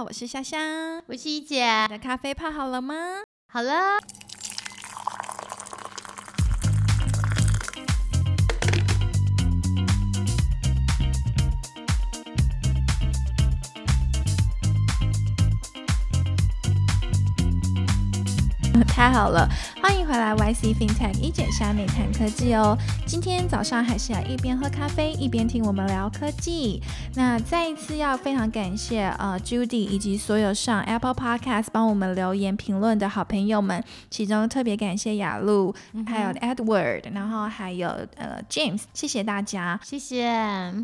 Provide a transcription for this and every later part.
好，我是香香，我是一姐。你的咖啡泡好了吗？好了。太好了，欢迎回来 YC FinTech 一姐虾妹谈科技哦。今天早上还是要一边喝咖啡一边听我们聊科技。那再一次要非常感谢呃 Judy 以及所有上 Apple Podcast 帮我们留言评论的好朋友们，其中特别感谢雅露，还有 Edward，然后还有呃 James，谢谢大家，谢谢，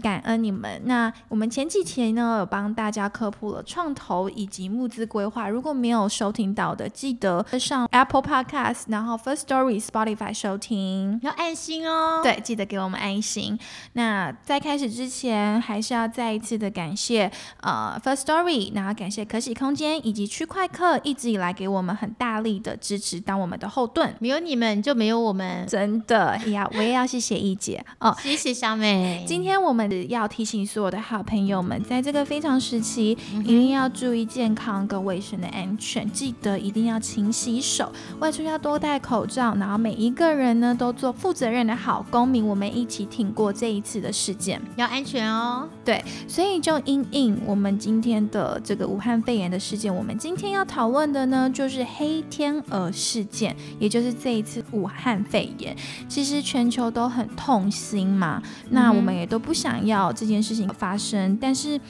感恩你们。那我们前几天呢有帮大家科普了创投以及募资规划，如果没有收听到的，记得上。Apple Podcast，然后 First Story、Spotify 收听要爱心哦。对，记得给我们爱心。那在开始之前，还是要再一次的感谢呃 First Story，然后感谢可喜空间以及区块客一直以来给我们很大力的支持，当我们的后盾。没有你们就没有我们，真的呀！我也要谢谢一姐哦，谢谢小美。今天我们要提醒所有的好朋友们，在这个非常时期，一定要注意健康跟卫生的安全，记得一定要勤洗手。手外出要多戴口罩，然后每一个人呢都做负责任的好公民，我们一起挺过这一次的事件，要安全哦。对，所以就因应我们今天的这个武汉肺炎的事件，我们今天要讨论的呢就是黑天鹅事件，也就是这一次武汉肺炎。其实全球都很痛心嘛，那我们也都不想要这件事情发生，但是。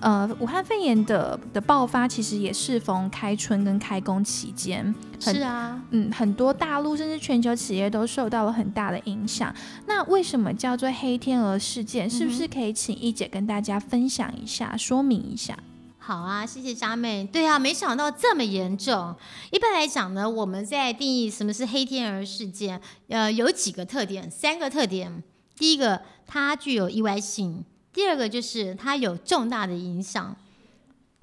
呃，武汉肺炎的的爆发其实也适逢开春跟开工期间，是啊，嗯，很多大陆甚至全球企业都受到了很大的影响。那为什么叫做黑天鹅事件？是不是可以请一姐跟大家分享一下，说明一下？好啊，谢谢佳妹。对啊，没想到这么严重。一般来讲呢，我们在定义什么是黑天鹅事件，呃，有几个特点，三个特点。第一个，它具有意外性。第二个就是它有重大的影响，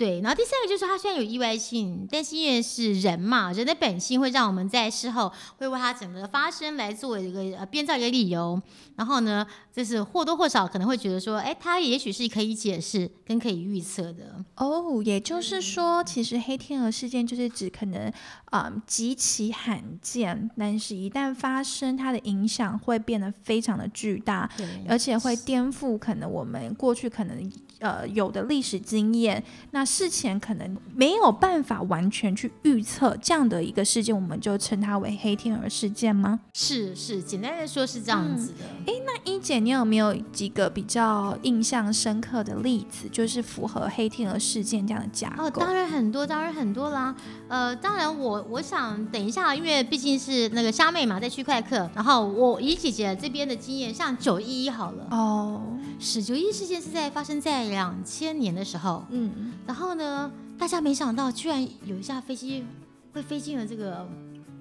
对，然后第三个就是它虽然有意外性，但是因为是人嘛，人的本性会让我们在事后会为它整个发生来做一个呃编造一个理由，然后呢，就是或多或少可能会觉得说，哎，它也许是可以解释跟可以预测的。哦，也就是说，其实黑天鹅事件就是指可能啊极其罕见，但是一旦发生，它的影响会变得非常的巨大，而且会颠覆可能我们。过去可能呃有的历史经验，那事前可能没有办法完全去预测这样的一个事件，我们就称它为黑天鹅事件吗？是是，简单的说是这样子的。哎，那一姐，你有没有几个比较印象深刻的例子，就是符合黑天鹅事件这样的架构？哦，当然很多，当然很多啦。呃，当然我我想等一下，因为毕竟是那个虾妹嘛，在区块客，然后我以姐姐这边的经验，像九一一好了哦，是九一。事件是在发生在两千年的时候，嗯，然后呢，大家没想到，居然有一架飞机会飞进了这个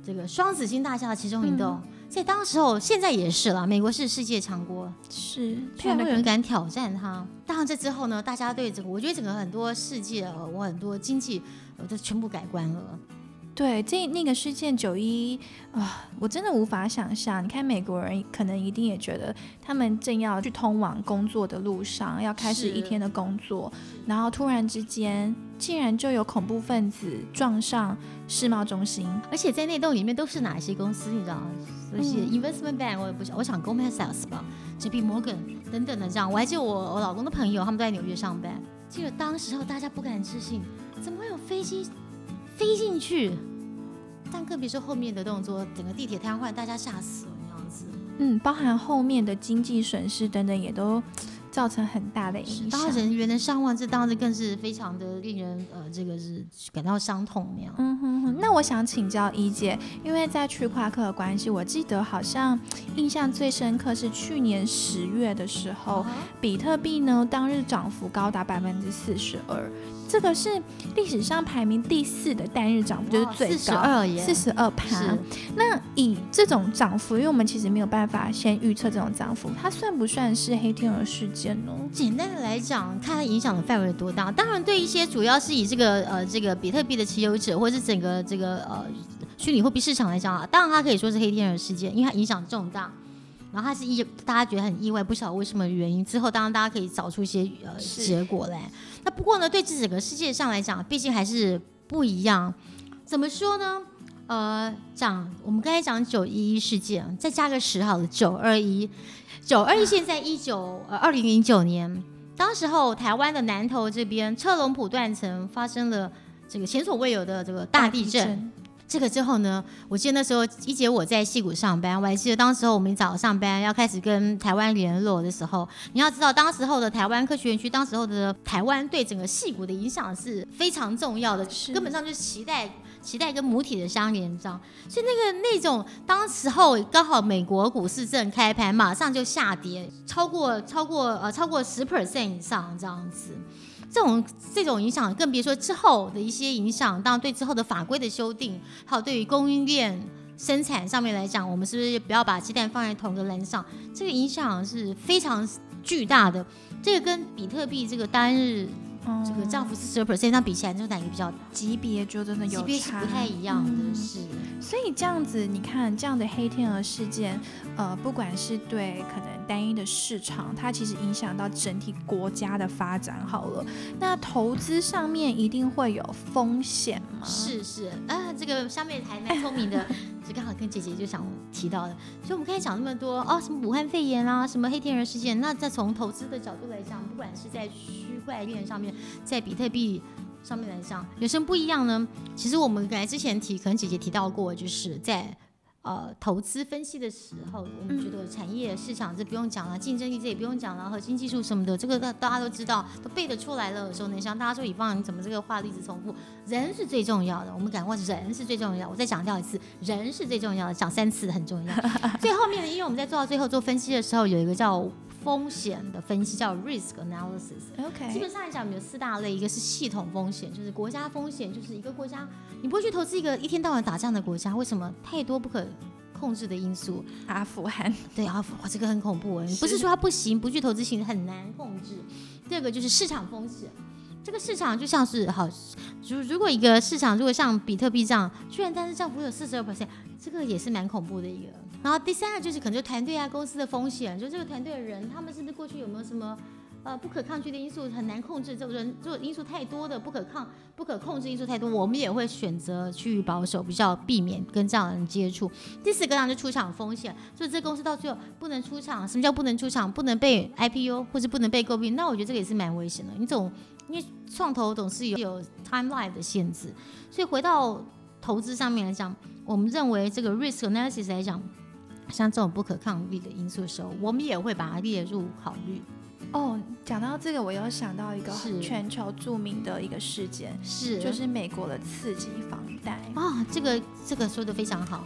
这个双子星大厦的其中一栋，在当时候，现在也是了，美国是世界强国，是，居然有人敢挑战它。当然，这之后呢，大家对整个，我觉得整个很多世界，我很多经济，我都全部改观了。对，这那个事件九一啊，我真的无法想象。你看美国人可能一定也觉得，他们正要去通往工作的路上，要开始一天的工作，然后突然之间，竟然就有恐怖分子撞上世贸中心，而且在那栋里面都是哪些公司？你知道吗？那些 investment bank，我也不想，我想 Goldman Sachs 吧，JP Morgan 等等的这样。我还记得我我老公的朋友，他们都在纽约上班。记得当时候大家不敢置信，怎么会有飞机飞进去？但更别说后面的动作，整个地铁瘫痪，大家吓死了那样子。嗯，包含后面的经济损失等等，也都造成很大的影响。当然人员的伤亡，这当然更是非常的令人呃，这个是感到伤痛那样。嗯哼哼。那我想请教一姐，因为在去夸克的关系，我记得好像印象最深刻是去年十月的时候，比特币呢当日涨幅高达百分之四十二。这个是历史上排名第四的单日涨幅，就是最高四十二耶，四十二趴。那以这种涨幅，因为我们其实没有办法先预测这种涨幅，它算不算是黑天鹅事件呢？简单的来讲，看它影响的范围有多大。当然，对一些主要是以这个呃这个比特币的持有者，或者是整个这个呃虚拟货币市场来讲啊，当然它可以说是黑天鹅事件，因为它影响重大。然后他是意，大家觉得很意外，不晓得为什么原因。之后当然大家可以找出一些呃结果来。那不过呢，对这整个世界上来讲，毕竟还是不一样。怎么说呢？呃，讲我们刚才讲九一一事件，再加个十好了，九二一。九二一现在一九呃二零零九年，当时候台湾的南投这边车龙埔断层发生了这个前所未有的这个大地震。这个之后呢，我记得那时候一姐我在戏谷上班，我还记得当时候我们早上班要开始跟台湾联络的时候，你要知道当时候的台湾科学园区，当时候的台湾对整个戏谷的影响是非常重要的，是根本上就是脐带。脐带跟母体的相连，这样，所以那个那种当时候刚好美国股市正开盘，马上就下跌，超过超过呃超过十 percent 以上这样子。这种这种影响，更别说之后的一些影响。当然，对之后的法规的修订，还有对于供应链生产上面来讲，我们是不是不要把鸡蛋放在同一个篮上？这个影响是非常巨大的。这个跟比特币这个单日嗯这个涨幅四十 percent 那比起来，就哪个比较级别就真的有级别是不太一样的？嗯是。所以这样子，你看这样的黑天鹅事件，呃，不管是对可能单一的市场，它其实影响到整体国家的发展。好了，那投资上面一定会有风险吗？是是啊，这个下面还蛮聪明的，就刚好跟姐姐就想提到的。所以我们刚才讲那么多哦，什么武汉肺炎啦，什么黑天鹅事件，那再从投资的角度来讲，不管是在区块链上面，在比特币上面来讲，有什么不一样呢？其实我们本来之前提，可能姐姐提到过，就是在。呃，投资分析的时候，我们觉得产业市场这不用讲了，竞争力这也不用讲了，核心技术什么的，这个大大家都知道，都背得出来了。有时候能像大家说，以方怎么这个话一直重复？人是最重要的，我们赶快人是最重要。我再强调一次，人是最重要的，讲三次很重要。最后面呢，因为我们在做到最后做分析的时候，有一个叫风险的分析，叫 risk analysis。基 OK，基本上来讲，我们有四大类，一个是系统风险，就是国家风险，就是一个国家你不会去投资一个一天到晚打仗的国家，为什么？太多不可控制的因素。阿富汗对阿富汗，这个很恐怖。你不是说它不行，不去投资型很难控制。第二个就是市场风险，这个市场就像是好，如如果一个市场如果像比特币这样，居然但是涨幅有四十二 percent，这个也是蛮恐怖的一个。然后第三个就是可能就团队啊公司的风险，就这个团队的人，他们是不是过去有没有什么？呃，不可抗拒的因素很难控制，这种人，就因素太多的不可抗、不可控制因素太多，我们也会选择趋于保守，比较避免跟这样的人接触。第四个呢就出场风险，所以这公司到最后不能出场。什么叫不能出场？不能被 IPO 或者不能被诟病？那我觉得这个也是蛮危险的。你总因为创投总是有有 timeline 的限制，所以回到投资上面来讲，我们认为这个 risk analysis 来讲，像这种不可抗力的因素的时候，我们也会把它列入考虑。哦，讲到这个，我又想到一个是全球著名的一个事件，是就是美国的刺激房贷。啊，这个这个说的非常好。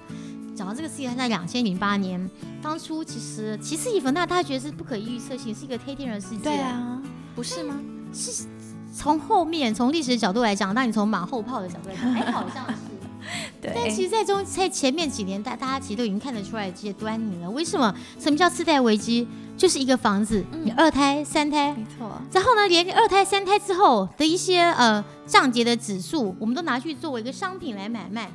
讲到这个事情，在两千零八年，当初其实其实以房贷大家觉得是不可预测性，是一个黑天鹅事件。对，啊，不是吗？是从后面从历史的角度来讲，那你从马后炮的角度来讲，哎，好像是。对，但其实，在中在前面几年，大大家其实都已经看得出来这些端倪了。为什么？什么叫次贷危机？就是一个房子，嗯你二胎、三胎，没错，然后呢，连二胎、三胎之后的一些呃涨跌的指数，我们都拿去作为一个商品来买卖。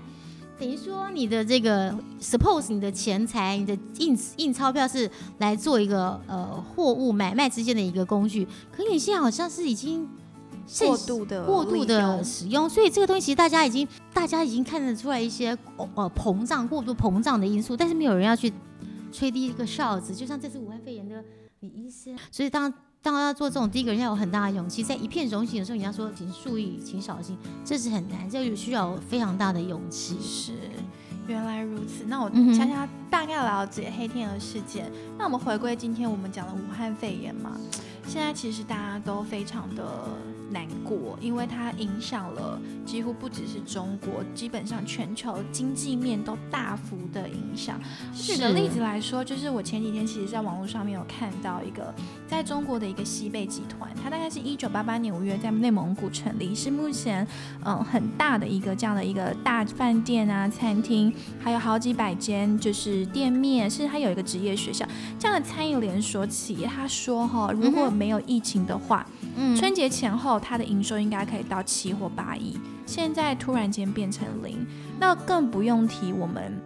等于说，你的这个 suppose 你的钱财、你的印印钞票是来做一个呃货物买卖之间的一个工具，可你现在好像是已经盛过度的过度的使用，所以这个东西其实大家已经大家已经看得出来一些呃膨胀、过度膨胀的因素，但是没有人要去吹第一个哨子，就像这次武汉肺炎的李医师，所以当当要做这种第一个人要有很大的勇气，在一片荣景的时候，你要说请注意，请小心，这是很难，这个需要非常大的勇气。是。原来如此，那我嗯哼恰恰大概了解黑天鹅事件。那我们回归今天我们讲的武汉肺炎嘛，现在其实大家都非常的难过，因为它影响了几乎不只是中国，基本上全球经济面都大幅的影响。举个例子来说，就是我前几天其实在网络上面有看到一个在中国的一个西贝集团，它大概是一九八八年五月在内蒙古成立，是目前嗯很大的一个这样的一个大饭店啊、餐厅，还有好几百间就是店面，甚至它有一个职业学校这样的餐饮连锁企业。他说哈，如果没有疫情的话，嗯春节前后它的营收应该可以到七或八亿，现在突然间变成零，那更不用提我们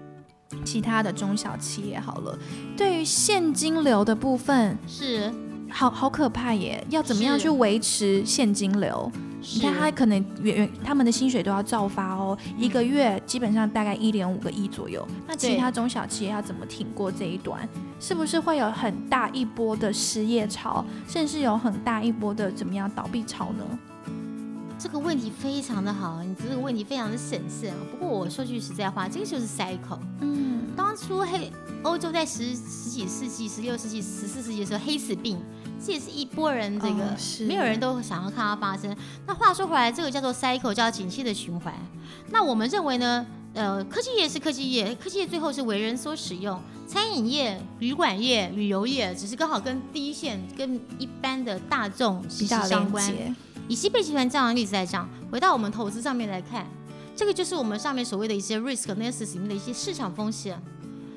其他的中小企业好了，对于现金流的部分，是好好可怕耶！要怎么样去维持现金流？你看，他可能远远他们的薪水都要照发哦，一个月基本上大概一点五个亿左右。那其他中小企业要怎么挺过这一段？是不是会有很大一波的失业潮，甚至有很大一波的怎么样倒闭潮呢？这个问题非常的好，你这个问题非常的审慎。不过我说句实在话，这个就是 cycle。嗯，当初黑欧洲在十十几世纪、十六世纪、十四世纪的时候，黑死病，这也是一波人这个、哦是没有人都想要看它发生。那话说回来，这个叫做 cycle，叫景气的循环。那我们认为呢？呃，科技业是科技业，科技业最后是为人所使用。餐饮业、旅馆业、旅游业，只是刚好跟第一线、跟一般的大众息息相关。接，以西贝集团这样的例子来讲，回到我们投资上面来看，这个就是我们上面所谓的一些 risk analysis 里面的一些市场风险。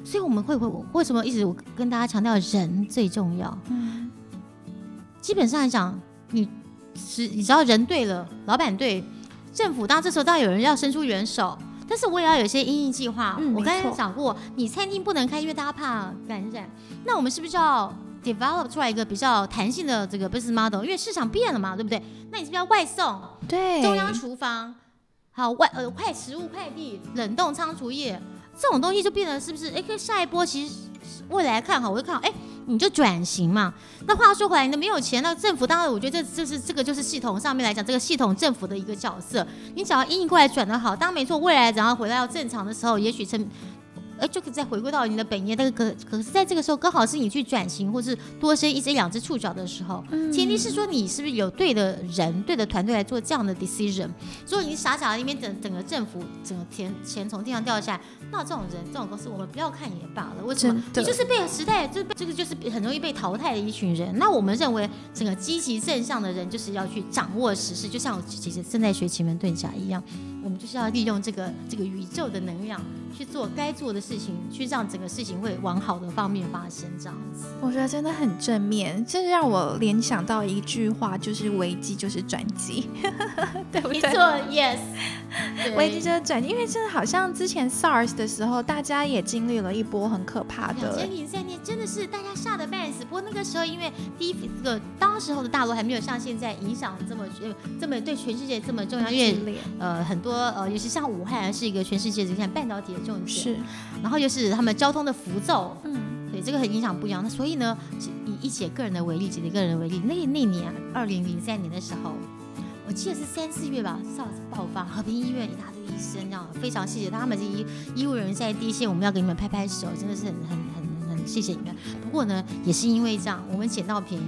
所以我们会会为什么一直我跟大家强调人最重要？嗯，基本上来讲，你是你知道人对了，老板对，政府当然这时候当然有人要伸出援手，但是我也要有一些应应计划。嗯我刚才讲过，你餐厅不能开，因为大家怕感染。那我们是不是就要 develop 出来一个比较弹性的这个 business model？因为市场变了嘛，对不对？那你是不是要外送？对，中央厨房，好外呃快食物快递、冷冻仓储业这种东西就变得是不是？哎，跟下一波其实未来看好，我会看好，哎，你就转型嘛。那话说回来，你都没有钱，那政府当然我觉得这就是这个就是系统上面来讲，这个系统政府的一个角色，你只要硬过来转的好，当没错，未来然后回到正常的时候，也许成。哎，就可以再回归到你的本业，但是可可是在这个时候，刚好是你去转型或是多生一只两只触角的时候，嗯前提是说你是不是有对的人、对的团队来做这样的 decision。如果你傻傻的那边等整个政府整个钱钱从天上掉下来，那这种人、这种公司我们不要看也罢了。为什么？你就是被时代，就是被这个就是很容易被淘汰的一群人。那我们认为整个积极正向的人，就是要去掌握时事，就像我其实正在学奇门遁甲一样，我们就是要利用这个这个宇宙的能量去做该做的事情，去让整个事情会往好的方面发生，这样子。我觉得真的很正面，这让我联想到一句话，就是危机就是转机，对不对？没错，yes，危机就是转机，因为真的好像之前 SARS 的时候，大家也经历了一波很可怕的两千，零三年真的是大家吓得半死，不过那个时候因为第一这个当时候的大陆还没有像现在影响这么呃这么对全世界这么重要，因为呃很多呃尤其像武汉是一个全世界你看半导体的重点，是，然后就是他们交通的浮躁，嗯，对这个很影响不一样。那所以呢，以一姐个人的为例，姐姐个人为例，那那年二零零三年的时候，我记得是三四月吧，SARS 爆发，和平医院一大堆医生这样，非常谢谢他们这医医务人员在第一线，我们要给你们拍拍手，真的是很很很很谢谢你们。不过呢，也是因为这样，我们捡到便宜。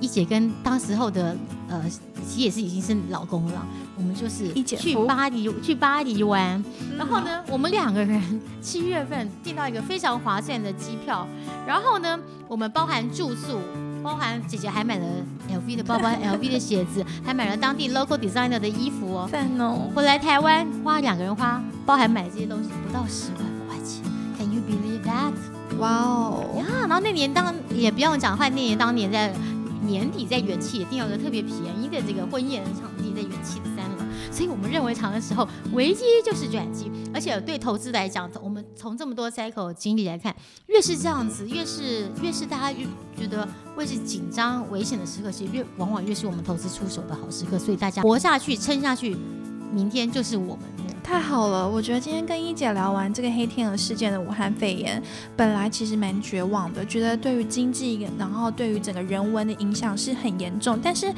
一姐跟当时候的呃，其实也是已经是老公了，我们就是去巴黎去巴黎玩，然后呢，我们两个人七月份订到一个非常划算的机票，然后呢，我们包含住宿，包含姐姐还买了 LV 的包包、LV 的鞋子，还买了当地 local designer 的衣服哦。赞哦，回来台湾花两个人花，包含买这些东西不到十万块钱，Can you believe that？哇哦，呀，然后那年当也不用讲，话，那年当年在年底在元气也订了个特别便宜的这个婚宴场地，在元气的三楼。所以我们认为长的时候，危机就是转机，而且对投资来讲，我们从这么多 cycle 经历来看，越是这样子，越是越是大家越觉得会是紧张危险的时刻，其实越往往越是我们投资出手的好时刻。所以大家活下去，撑下去，明天就是我们。太好了！我觉得今天跟一姐聊完这个黑天鹅事件的武汉肺炎，本来其实蛮绝望的，觉得对于经济，然后对于整个人文的影响是很严重。但是，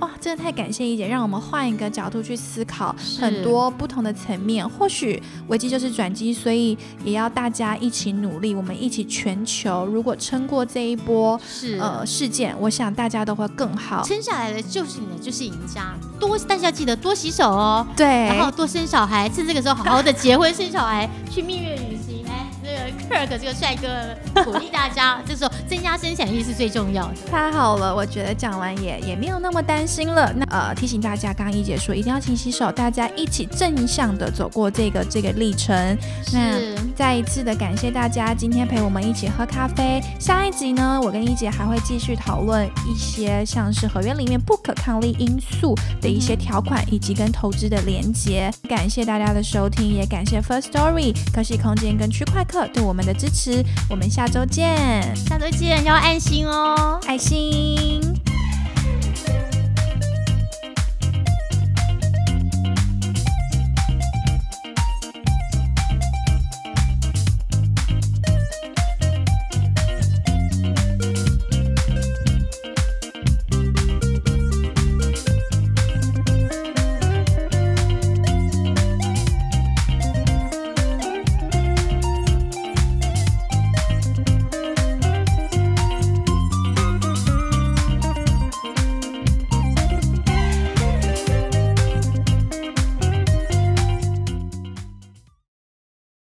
哇，真的太感谢一姐，让我们换一个角度去思考很多不同的层面。或许危机就是转机，所以也要大家一起努力，我们一起全球，如果撑过这一波是呃事件，我想大家都会更好。撑下来的就是你的，就是赢家。多大家记得多洗手哦。对，然后多生小孩，趁这个时候好好的结婚生小孩，去蜜月 Kirk 这个帅哥鼓励大家，这时候增加生产力是最重要的。太好了，我觉得讲完也也没有那么担心了。那呃，提醒大家，刚刚一姐说一定要勤洗手，大家一起正向的走过这个这个历程。那是再一次的感谢大家今天陪我们一起喝咖啡。下一集呢，我跟一姐还会继续讨论一些像是合约里面不可抗力因素的一些条款，以及跟投资的连接。感谢大家的收听，也感谢 First Story、可喜空间跟区块客对我们的支持。我们下周见，下周见，要爱心哦。爱心。